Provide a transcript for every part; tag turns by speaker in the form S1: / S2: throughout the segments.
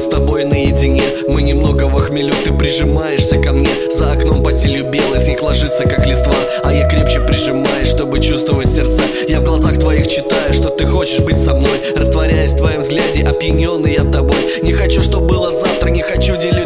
S1: с тобой наедине. Мы немного в охмелю, ты прижимаешься ко мне.
S2: За окном по селью белый, снег ложится как листва. А я крепче прижимаюсь, чтобы чувствовать сердце. Я
S1: в
S2: глазах
S1: твоих читаю, что ты хочешь быть со мной. Растворяясь в твоем взгляде, опьяненный я тобой. Не хочу, чтобы было завтра, не хочу делить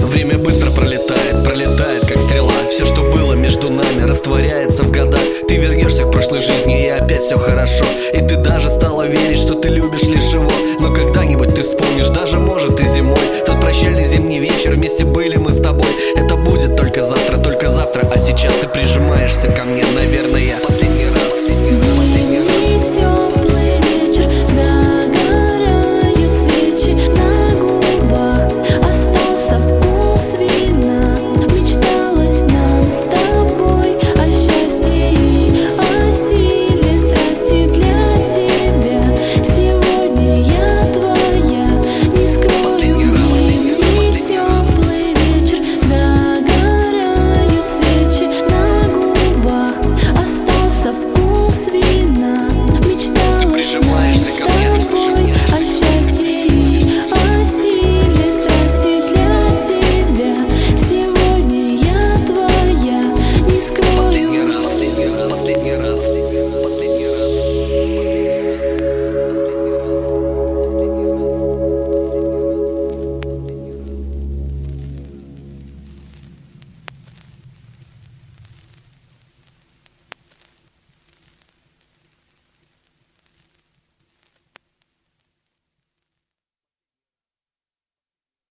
S1: Время быстро пролетает, пролетает как стрела. Все, что было между нами, растворяется в годах. Ты вернешься к прошлой жизни и опять все хорошо. И ты даже стала верить, что ты любишь лишь его. Но когда-нибудь ты вспомнишь, даже может и зимой. Тот прощальный зимний вечер, вместе были мы с тобой. Это будет только завтра, только завтра. А сейчас ты прижимаешься ко мне, наверное